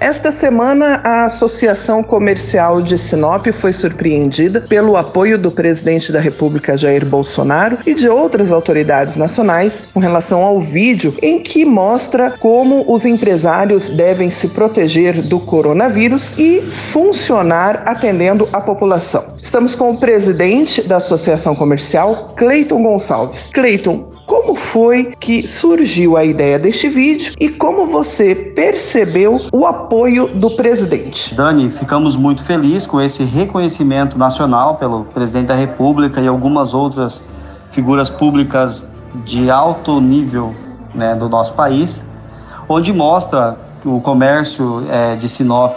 Esta semana, a Associação Comercial de Sinop foi surpreendida pelo apoio do presidente da República, Jair Bolsonaro, e de outras autoridades nacionais com relação ao vídeo em que mostra como os empresários devem se proteger do coronavírus e funcionar atendendo a população. Estamos com o presidente da Associação Comercial, Cleiton Gonçalves. Cleiton, como foi que surgiu a ideia deste vídeo e como você percebeu o apoio do presidente? Dani, ficamos muito felizes com esse reconhecimento nacional pelo presidente da República e algumas outras figuras públicas de alto nível né, do nosso país, onde mostra o comércio é, de Sinop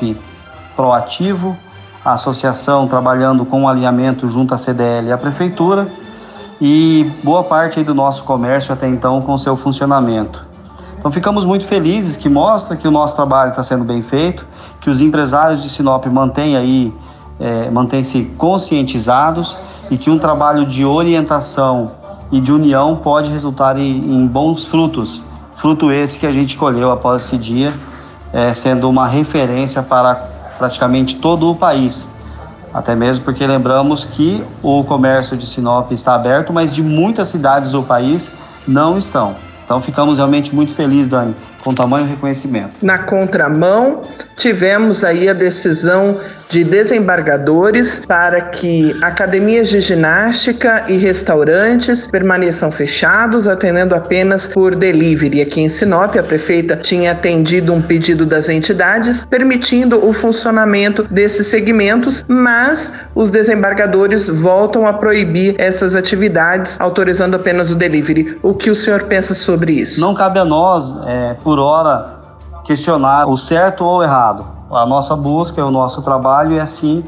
proativo, a associação trabalhando com alinhamento junto à CDL e à prefeitura e boa parte do nosso comércio até então com seu funcionamento. Então ficamos muito felizes que mostra que o nosso trabalho está sendo bem feito, que os empresários de Sinop mantêm aí, é, mantêm-se conscientizados e que um trabalho de orientação e de união pode resultar em, em bons frutos. Fruto esse que a gente colheu após esse dia, é, sendo uma referência para praticamente todo o país. Até mesmo porque lembramos que o comércio de Sinop está aberto, mas de muitas cidades do país não estão. Então ficamos realmente muito felizes, Dani, com tamanho reconhecimento. Na contramão, tivemos aí a decisão de desembargadores para que academias de ginástica e restaurantes permaneçam fechados, atendendo apenas por delivery. Aqui em Sinop, a prefeita tinha atendido um pedido das entidades permitindo o funcionamento desses segmentos, mas os desembargadores voltam a proibir essas atividades, autorizando apenas o delivery. O que o senhor pensa sobre isso? Não cabe a nós, é, por hora, questionar o certo ou o errado a nossa busca, o nosso trabalho é assim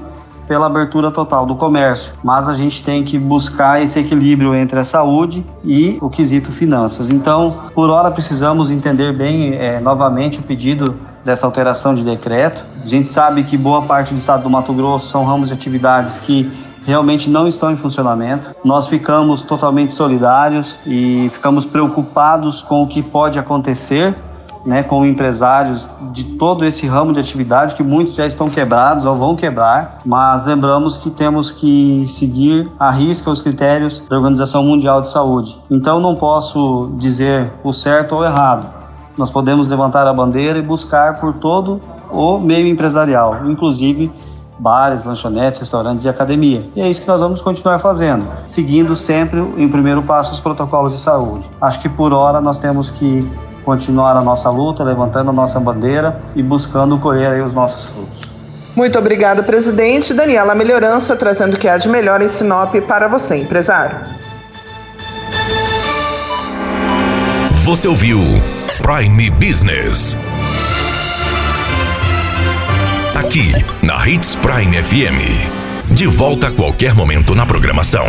pela abertura total do comércio, mas a gente tem que buscar esse equilíbrio entre a saúde e o quesito finanças. Então, por hora precisamos entender bem é, novamente o pedido dessa alteração de decreto. A gente sabe que boa parte do estado do Mato Grosso são ramos de atividades que realmente não estão em funcionamento. Nós ficamos totalmente solidários e ficamos preocupados com o que pode acontecer né, com empresários de todo esse ramo de atividade, que muitos já estão quebrados ou vão quebrar, mas lembramos que temos que seguir à risca os critérios da Organização Mundial de Saúde. Então não posso dizer o certo ou errado. Nós podemos levantar a bandeira e buscar por todo o meio empresarial, inclusive bares, lanchonetes, restaurantes e academia. E é isso que nós vamos continuar fazendo, seguindo sempre em primeiro passo os protocolos de saúde. Acho que por hora nós temos que continuar a nossa luta, levantando a nossa bandeira e buscando colher os nossos frutos. Muito obrigado, presidente. Daniela Melhorança, trazendo o que há de melhor em Sinop para você, empresário. Você ouviu Prime Business. Aqui, na Hits Prime FM. De volta a qualquer momento na programação.